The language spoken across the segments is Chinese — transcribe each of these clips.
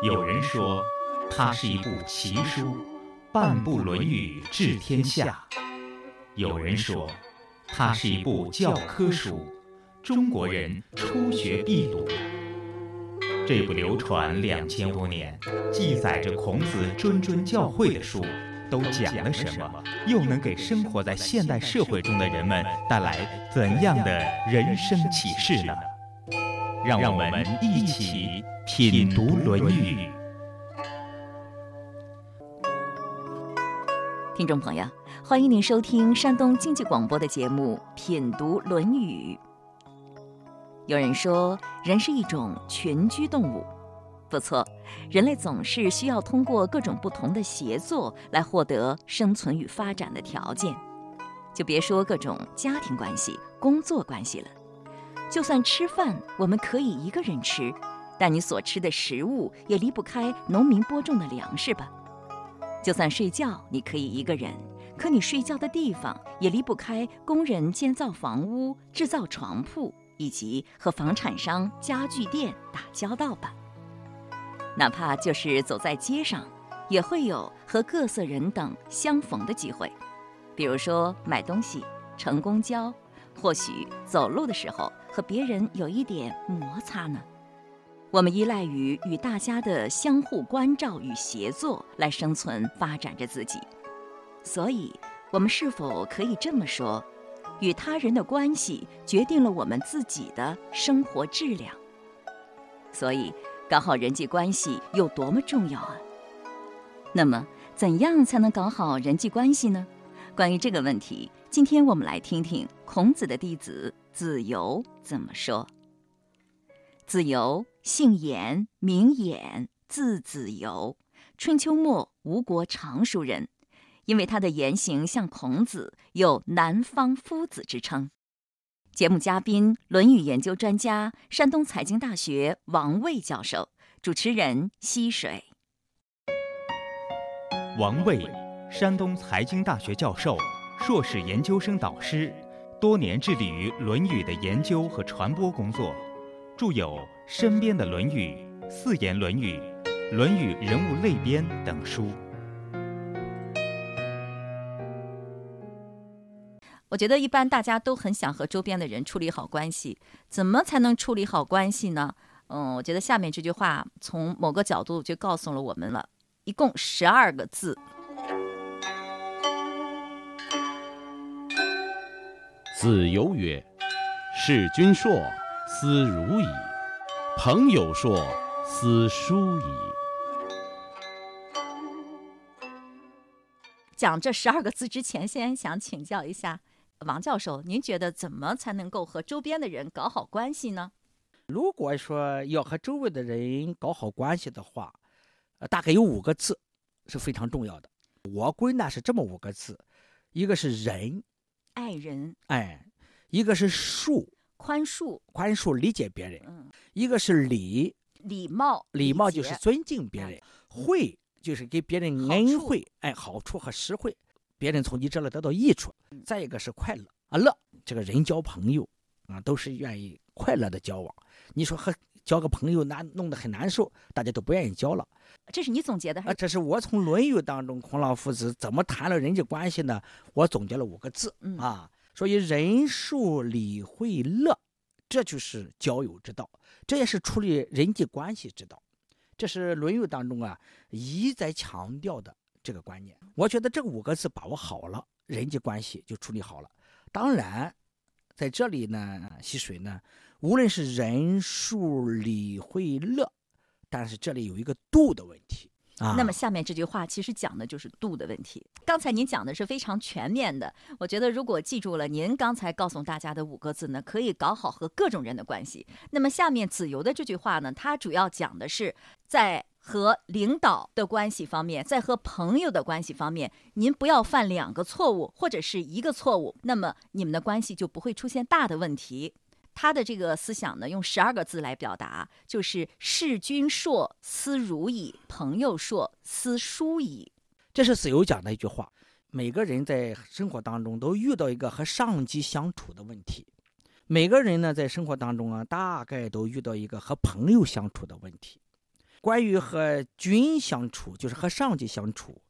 有人说，它是一部奇书，半部《论语》治天下；有人说，它是一部教科书，中国人初学必读。这部流传两千多年、记载着孔子谆谆教诲的书，都讲了什么？又能给生活在现代社会中的人们带来怎样的人生启示呢？让我们一起品读《论语》。听众朋友，欢迎您收听山东经济广播的节目《品读论语》。有人说，人是一种群居动物，不错，人类总是需要通过各种不同的协作来获得生存与发展的条件。就别说各种家庭关系、工作关系了。就算吃饭，我们可以一个人吃，但你所吃的食物也离不开农民播种的粮食吧？就算睡觉，你可以一个人，可你睡觉的地方也离不开工人建造房屋、制造床铺，以及和房产商、家具店打交道吧？哪怕就是走在街上，也会有和各色人等相逢的机会，比如说买东西、乘公交。或许走路的时候和别人有一点摩擦呢。我们依赖于与大家的相互关照与协作来生存发展着自己，所以，我们是否可以这么说：与他人的关系决定了我们自己的生活质量？所以，搞好人际关系有多么重要啊！那么，怎样才能搞好人际关系呢？关于这个问题。今天我们来听听孔子的弟子子游怎么说。子游姓颜，名衍，字子游，春秋末吴国常熟人。因为他的言行像孔子，有“南方夫子”之称。节目嘉宾：《论语》研究专家、山东财经大学王卫教授，主持人：溪水。王卫，山东财经大学教授。硕士研究生导师，多年致力于《论语》的研究和传播工作，著有《身边的论语》《四言论语》《论语人物类编》等书。我觉得一般大家都很想和周边的人处理好关系，怎么才能处理好关系呢？嗯，我觉得下面这句话从某个角度就告诉了我们了，一共十二个字。子游曰：“事君硕，斯如矣；朋友硕，斯疏矣。”讲这十二个字之前，先想请教一下王教授，您觉得怎么才能够和周边的人搞好关系呢？如果说要和周围的人搞好关系的话，呃，大概有五个字是非常重要的。我归纳是这么五个字：一个是仁。爱人，哎，一个是恕，宽恕，宽恕理解别人；嗯，一个是礼，礼貌，礼貌就是尊敬别人；惠就是给别人恩惠，哎，好处和实惠，别人从你这里得到益处；再一个是快乐啊，乐，这个人交朋友啊，都是愿意快乐的交往。你说和交个朋友难，弄得很难受，大家都不愿意交了。这是你总结的？啊，这是我从《论语》当中孔老夫子怎么谈了人际关系呢？我总结了五个字啊，所以仁恕礼惠乐，这就是交友之道，这也是处理人际关系之道。这是《论语》当中啊一再强调的这个观念。我觉得这五个字把握好了，人际关系就处理好了。当然，在这里呢，溪水呢，无论是人数礼会乐。但是这里有一个度的问题啊。那么下面这句话其实讲的就是度的问题。刚才您讲的是非常全面的，我觉得如果记住了您刚才告诉大家的五个字呢，可以搞好和各种人的关系。那么下面子游的这句话呢，它主要讲的是在和领导的关系方面，在和朋友的关系方面，您不要犯两个错误或者是一个错误，那么你们的关系就不会出现大的问题。他的这个思想呢，用十二个字来表达，就是“事君硕思如矣；朋友硕思疏矣。”这是子游讲的一句话。每个人在生活当中都遇到一个和上级相处的问题，每个人呢，在生活当中啊，大概都遇到一个和朋友相处的问题。关于和君相处，就是和上级相处，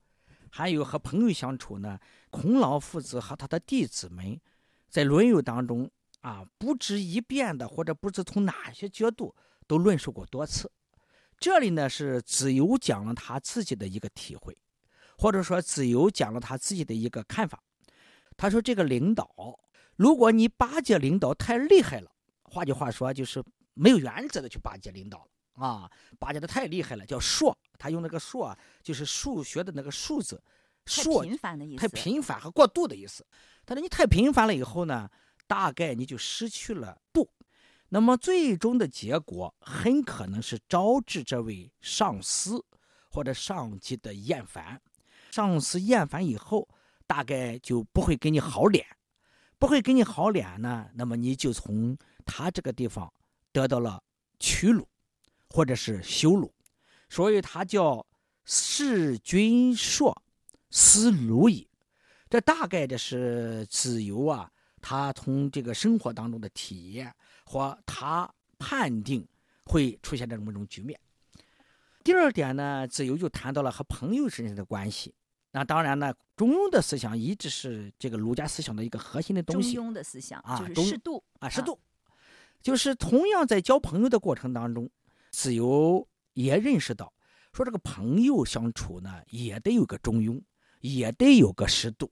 还有和朋友相处呢，孔老夫子和他的弟子们，在《论语》当中啊，不止一遍的，或者不知从哪些角度都论述过多次。这里呢，是子游讲了他自己的一个体会，或者说子游讲了他自己的一个看法。他说：“这个领导，如果你巴结领导太厉害了，换句话说，就是没有原则的去巴结领导了啊，巴结的太厉害了，叫硕。他用那个硕，就是数学的那个数字，硕太频繁的意思，太频繁和过度的意思。他说你太频繁了以后呢，大概你就失去了度，那么最终的结果很可能是招致这位上司或者上级的厌烦。上司厌烦以后。”大概就不会给你好脸，不会给你好脸呢，那么你就从他这个地方得到了屈辱，或者是羞辱，所以他叫弑君硕，思鲁矣。这大概的是子游啊，他从这个生活当中的体验和他判定会出现这么一种局面。第二点呢，子游就谈到了和朋友之间的关系。那当然呢，中庸的思想一直是这个儒家思想的一个核心的东西。中庸的思想啊，就是适度啊，适度，就是同样在交朋友的过程当中，子游也认识到，说这个朋友相处呢，也得有个中庸，也得有个适度。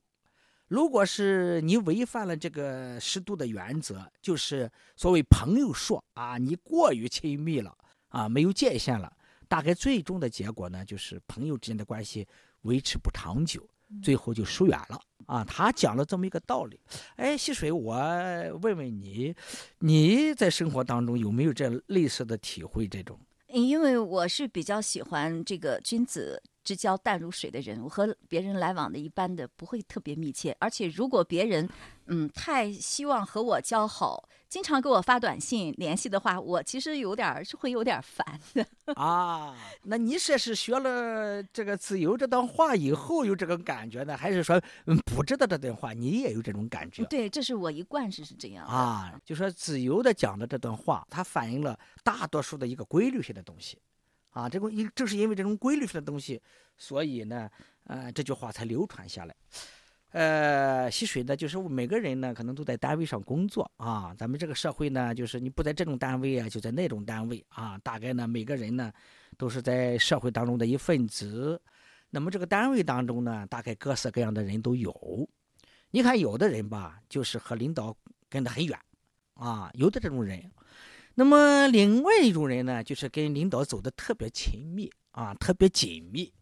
如果是你违反了这个适度的原则，就是所谓朋友说啊，你过于亲密了啊，没有界限了，大概最终的结果呢，就是朋友之间的关系。维持不长久，最后就疏远了啊！他讲了这么一个道理。哎，溪水，我问问你，你在生活当中有没有这类似的体会？这种？因为我是比较喜欢这个君子之交淡如水的人，我和别人来往的一般的不会特别密切，而且如果别人嗯太希望和我交好。经常给我发短信联系的话，我其实有点是会有点烦的 啊。那你说是学了这个自由这段话以后有这个感觉呢，还是说嗯不知道这段话你也有这种感觉？对，这是我一贯是是这样啊。就说自由的讲的这段话，它反映了大多数的一个规律性的东西啊。这个因正是因为这种规律性的东西，所以呢，呃，这句话才流传下来。呃，吸水呢，就是每个人呢，可能都在单位上工作啊。咱们这个社会呢，就是你不在这种单位啊，就在那种单位啊。大概呢，每个人呢，都是在社会当中的一份子。那么这个单位当中呢，大概各色各样的人都有。你看，有的人吧，就是和领导跟得很远啊，有的这种人。那么另外一种人呢，就是跟领导走的特别亲密啊，特别紧密。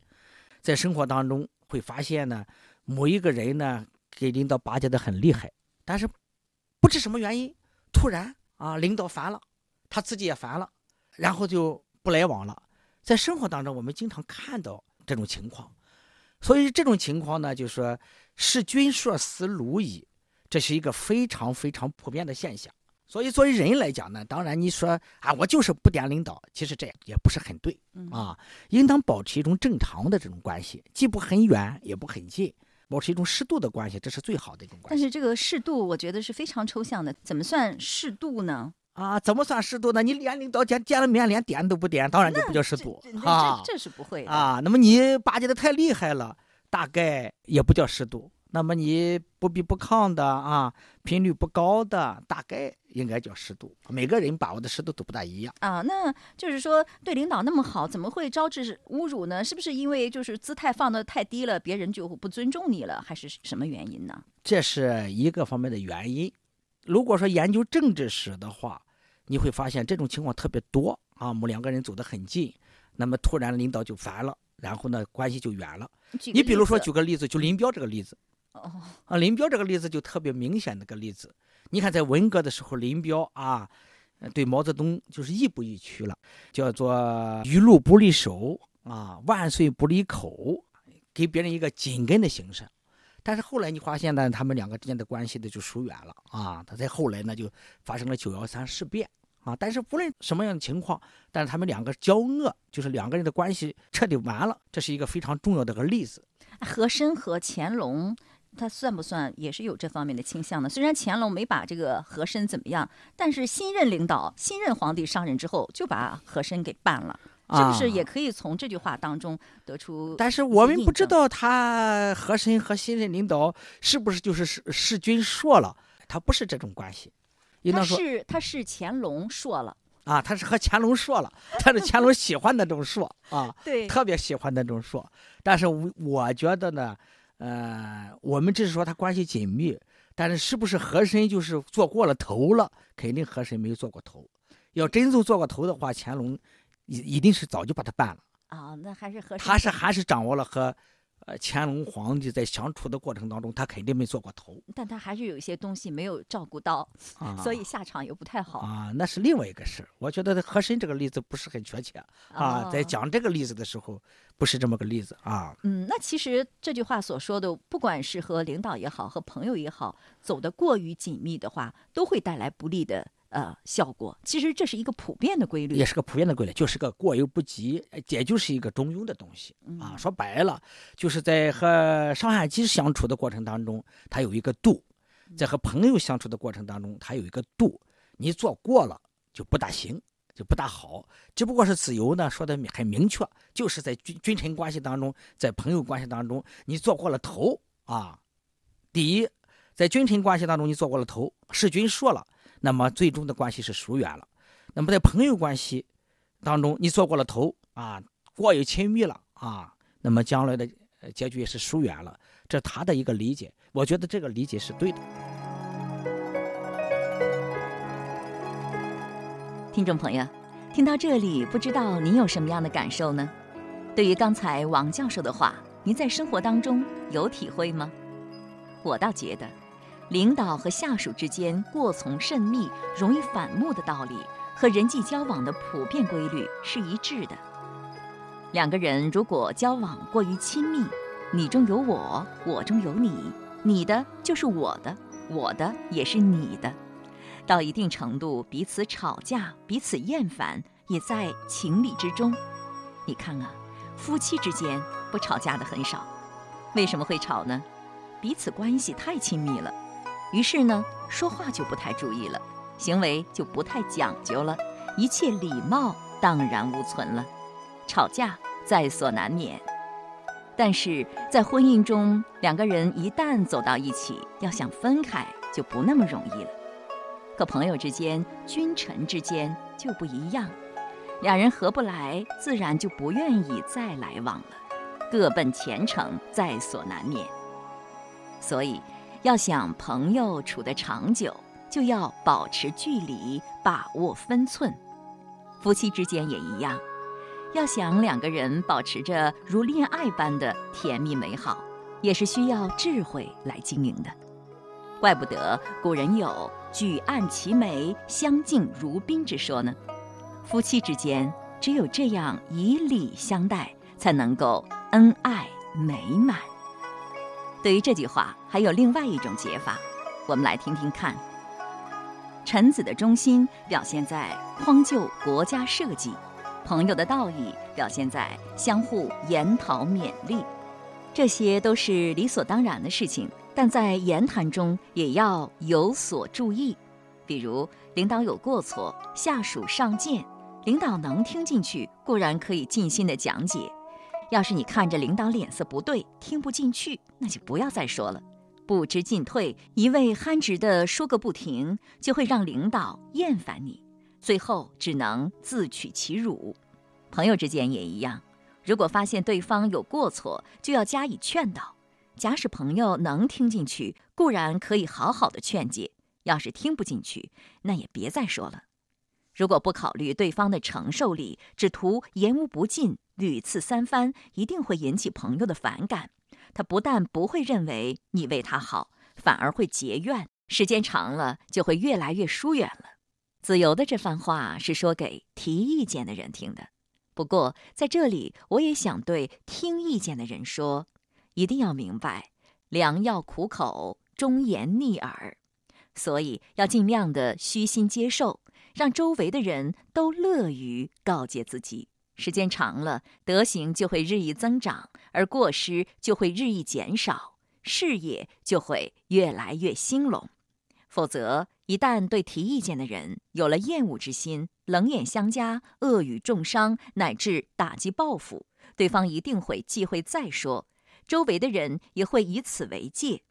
在生活当中会发现呢。某一个人呢，给领导巴结的很厉害，但是不知什么原因，突然啊，领导烦了，他自己也烦了，然后就不来往了。在生活当中，我们经常看到这种情况，所以这种情况呢，就是说是君硕思鲁矣，这是一个非常非常普遍的现象。所以作为人来讲呢，当然你说啊，我就是不点领导，其实这样也不是很对啊，应当保持一种正常的这种关系，既不很远，也不很近。保持一种适度的关系，这是最好的一种关系。但是这个适度，我觉得是非常抽象的。怎么算适度呢？啊，怎么算适度呢？你连领导见见了面连点都不点，当然就不叫适度啊。这这是不会啊。那么你巴结的太厉害了，大概也不叫适度。那么你不卑不亢的啊，频率不高的，大概应该叫适度。每个人把握的适度都不大一样啊。那就是说，对领导那么好，怎么会招致侮辱呢？是不是因为就是姿态放得太低了，别人就不尊重你了，还是什么原因呢？这是一个方面的原因。如果说研究政治史的话，你会发现这种情况特别多啊。我们两个人走得很近，那么突然领导就烦了，然后呢关系就远了。你比如说举个例子，就林彪这个例子。哦，啊，林彪这个例子就特别明显的个例子。你看，在文革的时候，林彪啊，对毛泽东就是亦步亦趋了，叫做“鱼路不离手”啊，“万岁不离口”，给别人一个紧跟的形式。但是后来你发现呢，他们两个之间的关系呢就疏远了啊。他在后来呢就发生了九幺三事变啊。但是不论什么样的情况，但是他们两个交恶，就是两个人的关系彻底完了，这是一个非常重要的个例子。和珅和乾隆。他算不算也是有这方面的倾向呢？虽然乾隆没把这个和珅怎么样，但是新任领导、新任皇帝上任之后，就把和珅给办了，是不是也可以从这句话当中得出？但是我们不知道他和珅和新任领导是不是就是弑弑君硕了？他不是这种关系。他是他是乾隆硕了啊，他是和乾隆硕了，他是乾隆喜欢那种硕啊，对，特别喜欢那种硕。但是我我觉得呢。呃，我们只是说他关系紧密，但是是不是和珅就是做过了头了？肯定和珅没有做过头。要真就做过头的话，乾隆一一定是早就把他办了啊。那还是和他是还是掌握了和。呃，乾隆皇帝在相处的过程当中，他肯定没做过头，但他还是有一些东西没有照顾到，所以下场也不太好啊。那是另外一个事儿。我觉得和珅这个例子不是很确切啊，在讲这个例子的时候，不是这么个例子啊。嗯，那其实这句话所说的，不管是和领导也好，和朋友也好，走得过于紧密的话，都会带来不利的。呃，效果其实这是一个普遍的规律，也是个普遍的规律，就是个过犹不及，也就是一个中庸的东西啊。说白了，就是在和上下级相处的过程当中，它有一个度；在和朋友相处的过程当中，它有一个度。你做过了就不大行，就不大好。只不过是子由呢，说的很明确，就是在君君臣关系当中，在朋友关系当中，你做过了头啊。第一，在君臣关系当中，你做过了头，弑君说了。那么最终的关系是疏远了。那么在朋友关系当中，你做过了头啊，过于亲密了啊，那么将来的结局也是疏远了。这是他的一个理解，我觉得这个理解是对的。听众朋友，听到这里，不知道您有什么样的感受呢？对于刚才王教授的话，您在生活当中有体会吗？我倒觉得。领导和下属之间过从甚密、容易反目的道理，和人际交往的普遍规律是一致的。两个人如果交往过于亲密，你中有我，我中有你，你的就是我的，我的也是你的，到一定程度，彼此吵架、彼此厌烦，也在情理之中。你看啊，夫妻之间不吵架的很少，为什么会吵呢？彼此关系太亲密了。于是呢，说话就不太注意了，行为就不太讲究了，一切礼貌荡然无存了，吵架在所难免。但是在婚姻中，两个人一旦走到一起，要想分开就不那么容易了。可朋友之间、君臣之间就不一样，两人合不来，自然就不愿意再来往了，各奔前程在所难免。所以。要想朋友处得长久，就要保持距离，把握分寸。夫妻之间也一样，要想两个人保持着如恋爱般的甜蜜美好，也是需要智慧来经营的。怪不得古人有“举案齐眉，相敬如宾”之说呢。夫妻之间只有这样以礼相待，才能够恩爱美满。对于这句话，还有另外一种解法，我们来听听看。臣子的忠心表现在匡救国家社稷，朋友的道义表现在相互研讨勉励，这些都是理所当然的事情，但在言谈中也要有所注意。比如，领导有过错，下属上谏，领导能听进去，固然可以尽心的讲解。要是你看着领导脸色不对，听不进去，那就不要再说了。不知进退，一味憨直的说个不停，就会让领导厌烦你，最后只能自取其辱。朋友之间也一样，如果发现对方有过错，就要加以劝导。假使朋友能听进去，固然可以好好的劝解；要是听不进去，那也别再说了。如果不考虑对方的承受力，只图言无不尽。屡次三番，一定会引起朋友的反感。他不但不会认为你为他好，反而会结怨。时间长了，就会越来越疏远了。子由的这番话是说给提意见的人听的。不过在这里，我也想对听意见的人说：一定要明白，良药苦口，忠言逆耳。所以要尽量的虚心接受，让周围的人都乐于告诫自己。时间长了，德行就会日益增长，而过失就会日益减少。事业就会越来越兴隆。否则，一旦对提意见的人有了厌恶之心，冷眼相加、恶语重伤，乃至打击报复，对方一定会忌讳再说，周围的人也会以此为戒，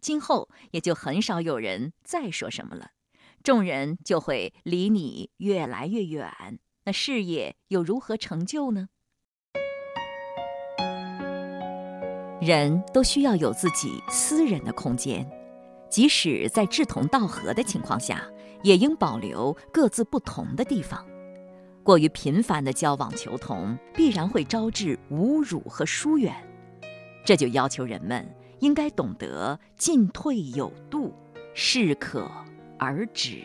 今后也就很少有人再说什么了，众人就会离你越来越远，那事业又如何成就呢？人都需要有自己私人的空间，即使在志同道合的情况下，也应保留各自不同的地方。过于频繁的交往求同，必然会招致侮辱和疏远。这就要求人们应该懂得进退有度，适可而止。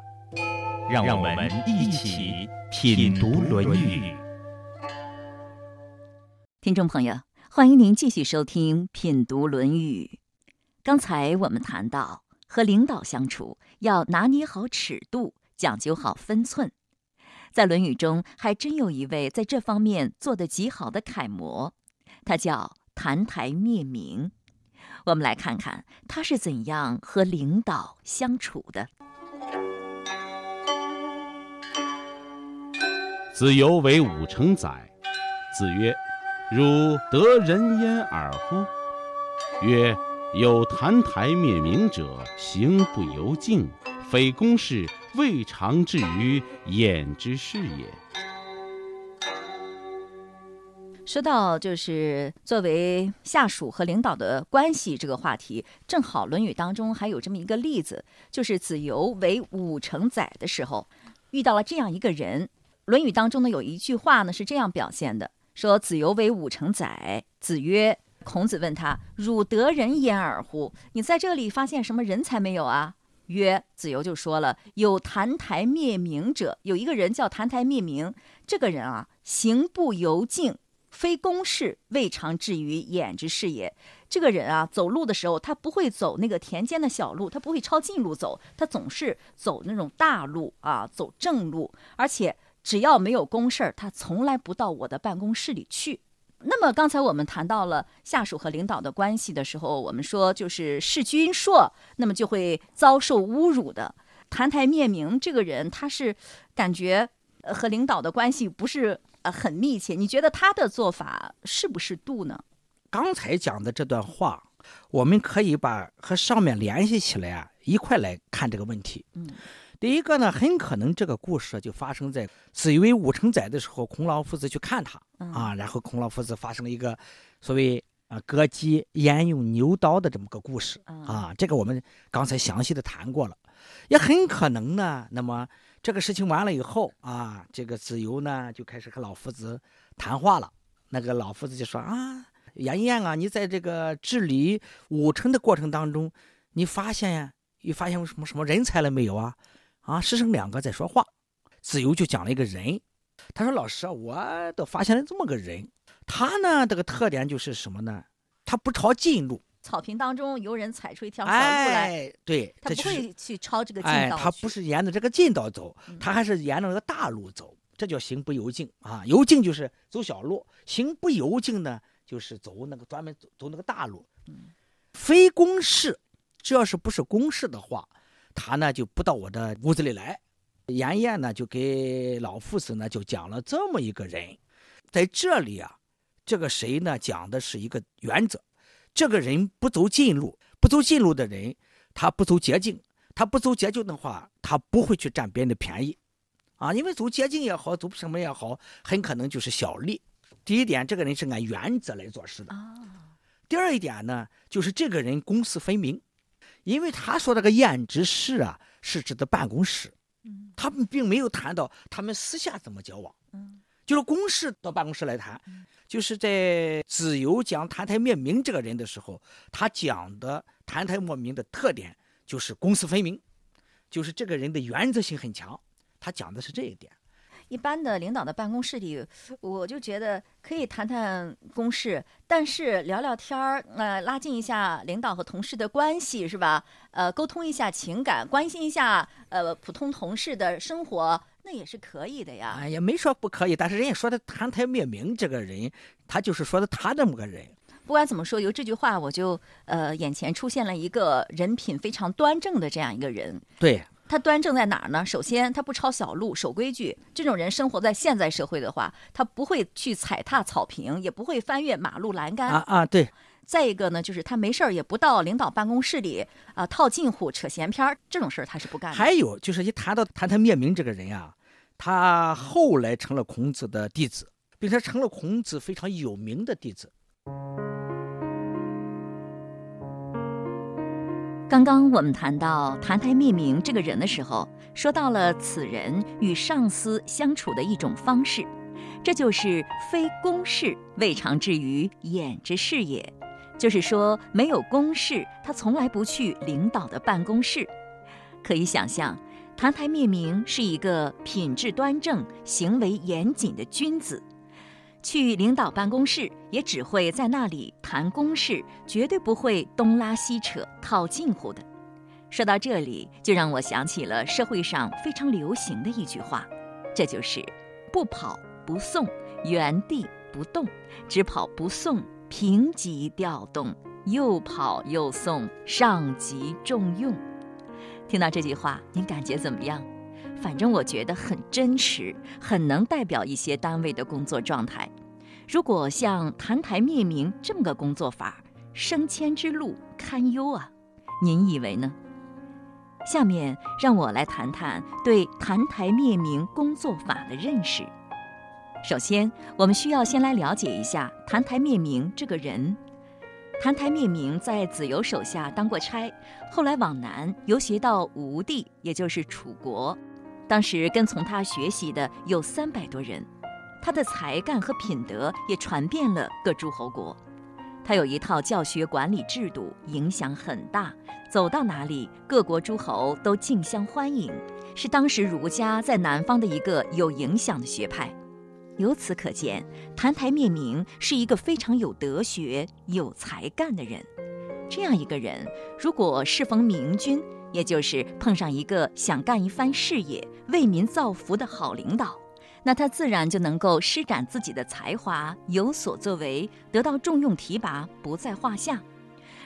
让我们一起品读《论语》。听众朋友，欢迎您继续收听《品读论语》。刚才我们谈到，和领导相处要拿捏好尺度，讲究好分寸。在《论语》中，还真有一位在这方面做得极好的楷模，他叫澹台灭明。我们来看看他是怎样和领导相处的。子游为武成载，子曰：“汝得人焉耳乎？”曰：“有澹台灭明者，行不由径，非公事。”未尝至于焉之事也。说到就是作为下属和领导的关系这个话题，正好《论语》当中还有这么一个例子，就是子游为武成载的时候，遇到了这样一个人。《论语》当中呢有一句话呢是这样表现的：说子游为武成载，子曰，孔子问他：“汝得人焉耳乎？你在这里发现什么人才没有啊？”曰子游就说了：“有澹台灭明者，有一个人叫澹台灭明。这个人啊，行不由径，非公事，未尝至于焉之事也。这个人啊，走路的时候，他不会走那个田间的小路，他不会抄近路走，他总是走那种大路啊，走正路。而且只要没有公事儿，他从来不到我的办公室里去。”那么刚才我们谈到了下属和领导的关系的时候，我们说就是弑君硕，那么就会遭受侮辱的。澹台灭明这个人，他是感觉和领导的关系不是呃很密切，你觉得他的做法是不是度呢？刚才讲的这段话，我们可以把和上面联系起来啊，一块来看这个问题。嗯。第一个呢，很可能这个故事就发生在子游武成载的时候，孔老夫子去看他啊，然后孔老夫子发生了一个所谓啊割鸡焉用牛刀的这么个故事啊，这个我们刚才详细的谈过了，也很可能呢，那么这个事情完了以后啊，这个子游呢就开始和老夫子谈话了，那个老夫子就说啊，颜彦啊，你在这个治理武城的过程当中，你发现呀，你发现什么什么人才了没有啊？啊，师生两个在说话，子由就讲了一个人，他说：“老师啊，我都发现了这么个人，他呢这个特点就是什么呢？他不抄近路。草坪当中有人踩出一条小路来，对，他不会去抄这个近道。他不是沿着这个近道走，他还是沿着那个大路走，这叫行不由径啊。由径就是走小路，行不由径呢，就是走那个专门走走那个大路。嗯非公事，只要是不是公事的话。”他呢就不到我的屋子里来，颜彦呢就给老夫子呢就讲了这么一个人，在这里啊，这个谁呢讲的是一个原则，这个人不走近路，不走近路的人，他不走捷径，他不走捷径的话，他不会去占别人的便宜，啊，因为走捷径也好，走什么也好，很可能就是小利。第一点，这个人是按原则来做事的。第二一点呢，就是这个人公私分明。因为他说这个宴之室啊，是指的办公室，他们并没有谈到他们私下怎么交往，就是公事到办公室来谈，就是在子由讲谭台灭明这个人的时候，他讲的谭台灭明的特点就是公私分明，就是这个人的原则性很强，他讲的是这一点。一般的领导的办公室里，我就觉得可以谈谈公事，但是聊聊天儿，呃，拉近一下领导和同事的关系，是吧？呃，沟通一下情感，关心一下呃普通同事的生活，那也是可以的呀。哎，也没说不可以，但是人家说的谈台灭明这个人，他就是说的他这么个人。不管怎么说，由这句话我就呃眼前出现了一个人品非常端正的这样一个人。对。他端正在哪儿呢？首先，他不抄小路，守规矩。这种人生活在现在社会的话，他不会去踩踏草坪，也不会翻越马路栏杆。啊啊，对。再一个呢，就是他没事儿也不到领导办公室里啊套近乎、扯闲篇儿，这种事儿他是不干的。还有就是，一谈到谈谈灭明这个人啊，他后来成了孔子的弟子，并且成了孔子非常有名的弟子。刚刚我们谈到澹台灭明这个人的时候，说到了此人与上司相处的一种方式，这就是非公事未尝至于掩之事也。就是说，没有公事，他从来不去领导的办公室。可以想象，澹台灭明是一个品质端正、行为严谨的君子。去领导办公室，也只会在那里谈公事，绝对不会东拉西扯、套近乎的。说到这里，就让我想起了社会上非常流行的一句话，这就是“不跑不送，原地不动；只跑不送，平级调动；又跑又送，上级重用。”听到这句话，您感觉怎么样？反正我觉得很真实，很能代表一些单位的工作状态。如果像澹台灭明这么个工作法，升迁之路堪忧啊！您以为呢？下面让我来谈谈对澹台灭明工作法的认识。首先，我们需要先来了解一下澹台灭明这个人。澹台灭明在子由手下当过差，后来往南游学到吴地，也就是楚国。当时跟从他学习的有三百多人，他的才干和品德也传遍了各诸侯国。他有一套教学管理制度，影响很大，走到哪里各国诸侯都竞相欢迎，是当时儒家在南方的一个有影响的学派。由此可见，澹台灭明是一个非常有德学、有才干的人。这样一个人，如果适逢明君，也就是碰上一个想干一番事业、为民造福的好领导，那他自然就能够施展自己的才华，有所作为，得到重用提拔，不在话下。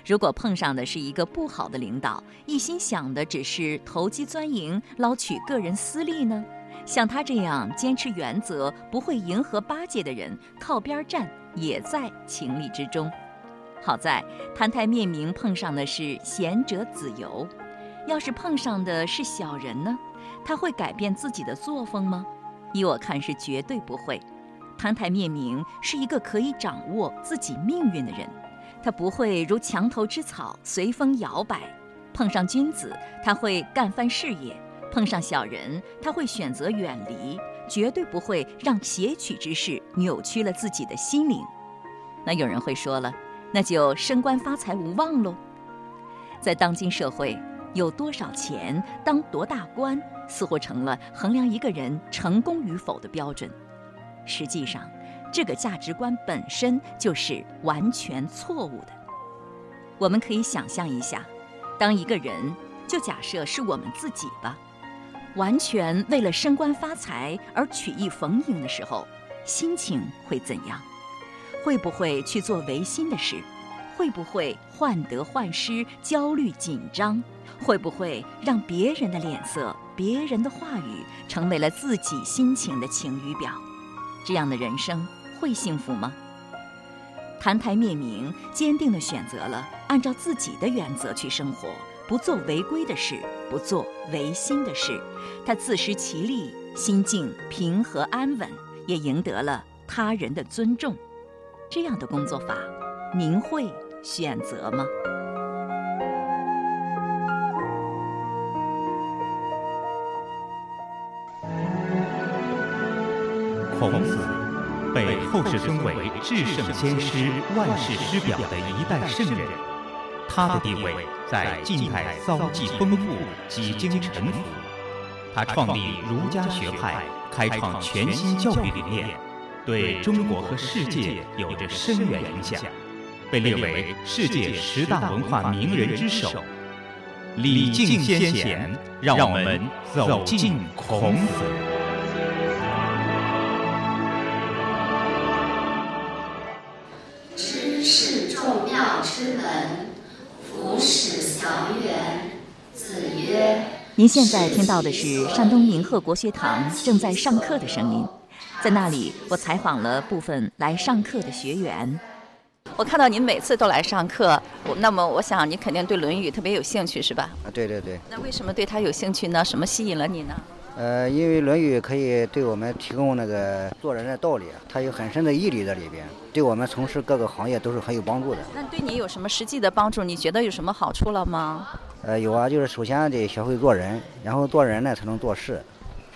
如果碰上的是一个不好的领导，一心想的只是投机钻营、捞取个人私利呢？像他这样坚持原则、不会迎合巴结的人，靠边站也在情理之中。好在澹台灭明碰上的是贤者子由。要是碰上的是小人呢，他会改变自己的作风吗？依我看是绝对不会。澹台灭明是一个可以掌握自己命运的人，他不会如墙头之草随风摇摆。碰上君子，他会干翻事业；碰上小人，他会选择远离，绝对不会让邪曲之事扭曲了自己的心灵。那有人会说了，那就升官发财无望喽。在当今社会。有多少钱当多大官，似乎成了衡量一个人成功与否的标准。实际上，这个价值观本身就是完全错误的。我们可以想象一下，当一个人，就假设是我们自己吧，完全为了升官发财而曲意逢迎的时候，心情会怎样？会不会去做违心的事？会不会患得患失、焦虑紧张？会不会让别人的脸色、别人的话语成为了自己心情的晴雨表？这样的人生会幸福吗？澹台灭明，坚定地选择了按照自己的原则去生活，不做违规的事，不做违心的事。他自食其力，心境平和安稳，也赢得了他人的尊重。这样的工作法，您会选择吗？至圣先师、万世师表的一代圣人。他的地位在近代遭际丰富，几经沉浮。他创立儒家学派，开创全新教育理念，对中国和世界有着深远影响，被列为世界十大文化名人之首。礼敬先贤，让我们走进孔子。您现在听到的是山东明鹤国学堂正在上课的声音，在那里，我采访了部分来上课的学员。我看到您每次都来上课，那么我想你肯定对《论语》特别有兴趣，是吧？啊，对对对。那为什么对他有兴趣呢？什么吸引了你呢？呃，因为《论语》可以对我们提供那个做人的道理，它有很深的义理在里边，对我们从事各个行业都是很有帮助的。那对你有什么实际的帮助？你觉得有什么好处了吗？呃，有啊，就是首先得学会做人，然后做人呢才能做事，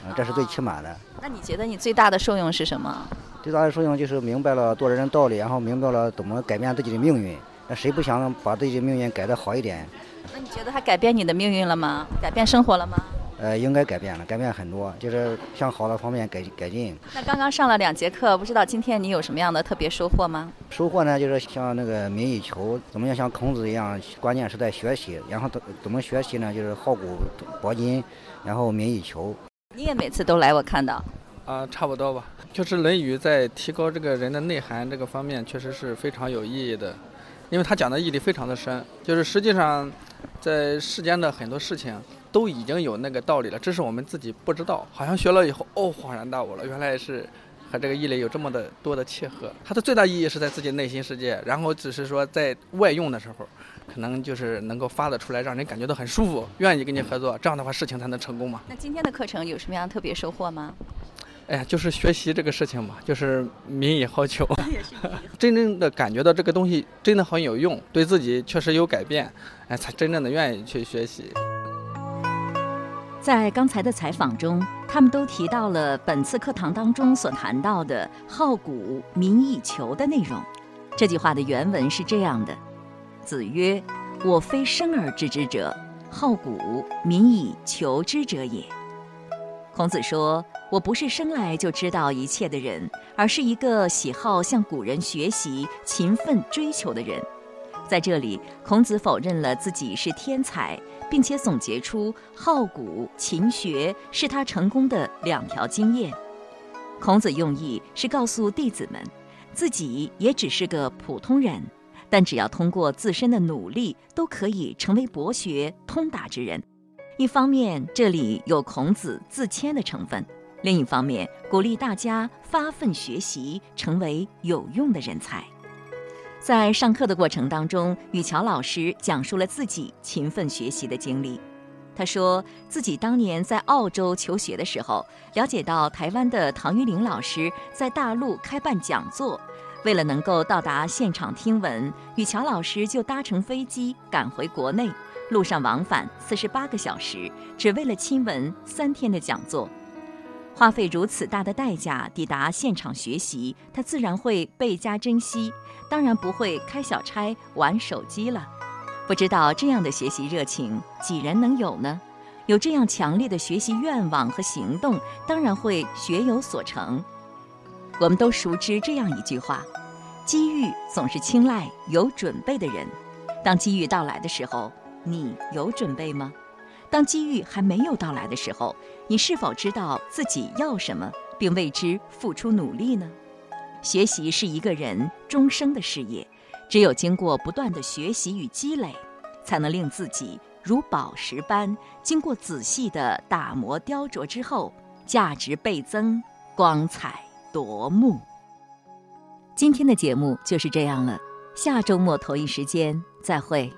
啊，这是最起码的。那你觉得你最大的受用是什么？最大的受用就是明白了做人的道理，然后明白了怎么改变自己的命运。那谁不想把自己的命运改得好一点？那你觉得他改变你的命运了吗？改变生活了吗？呃，应该改变了，改变很多，就是向好的方面改改进。那刚刚上了两节课，不知道今天你有什么样的特别收获吗？收获呢，就是像那个民以求，怎么样像孔子一样，关键是在学习。然后怎怎么学习呢？就是好古薄今，然后民以求。你也每次都来，我看到。啊，差不多吧。就是《论语》在提高这个人的内涵这个方面，确实是非常有意义的，因为他讲的义理非常的深。就是实际上，在世间的很多事情。都已经有那个道理了，只是我们自己不知道。好像学了以后，哦，恍然大悟了，原来是和这个异类有这么的多的契合。它的最大意义是在自己内心世界，然后只是说在外用的时候，可能就是能够发得出来，让人感觉到很舒服，愿意跟你合作。这样的话，事情才能成功嘛。那今天的课程有什么样特别收获吗？哎呀，就是学习这个事情嘛，就是民以好 求，真正的感觉到这个东西真的很有用，对自己确实有改变，哎，才真正的愿意去学习。在刚才的采访中，他们都提到了本次课堂当中所谈到的“好古民以求”的内容。这句话的原文是这样的：“子曰：我非生而知之者，好古民以求之者也。”孔子说：“我不是生来就知道一切的人，而是一个喜好向古人学习、勤奋追求的人。”在这里，孔子否认了自己是天才。并且总结出好古勤学是他成功的两条经验。孔子用意是告诉弟子们，自己也只是个普通人，但只要通过自身的努力，都可以成为博学通达之人。一方面，这里有孔子自谦的成分；另一方面，鼓励大家发奋学习，成为有用的人才。在上课的过程当中，雨乔老师讲述了自己勤奋学习的经历。他说自己当年在澳洲求学的时候，了解到台湾的唐玉玲老师在大陆开办讲座，为了能够到达现场听闻，雨乔老师就搭乘飞机赶回国内，路上往返四十八个小时，只为了亲闻三天的讲座。花费如此大的代价抵达现场学习，他自然会倍加珍惜，当然不会开小差玩手机了。不知道这样的学习热情几人能有呢？有这样强烈的学习愿望和行动，当然会学有所成。我们都熟知这样一句话：机遇总是青睐有准备的人。当机遇到来的时候，你有准备吗？当机遇还没有到来的时候，你是否知道自己要什么，并为之付出努力呢？学习是一个人终生的事业，只有经过不断的学习与积累，才能令自己如宝石般经过仔细的打磨雕琢之后，价值倍增，光彩夺目。今天的节目就是这样了，下周末同一时间再会。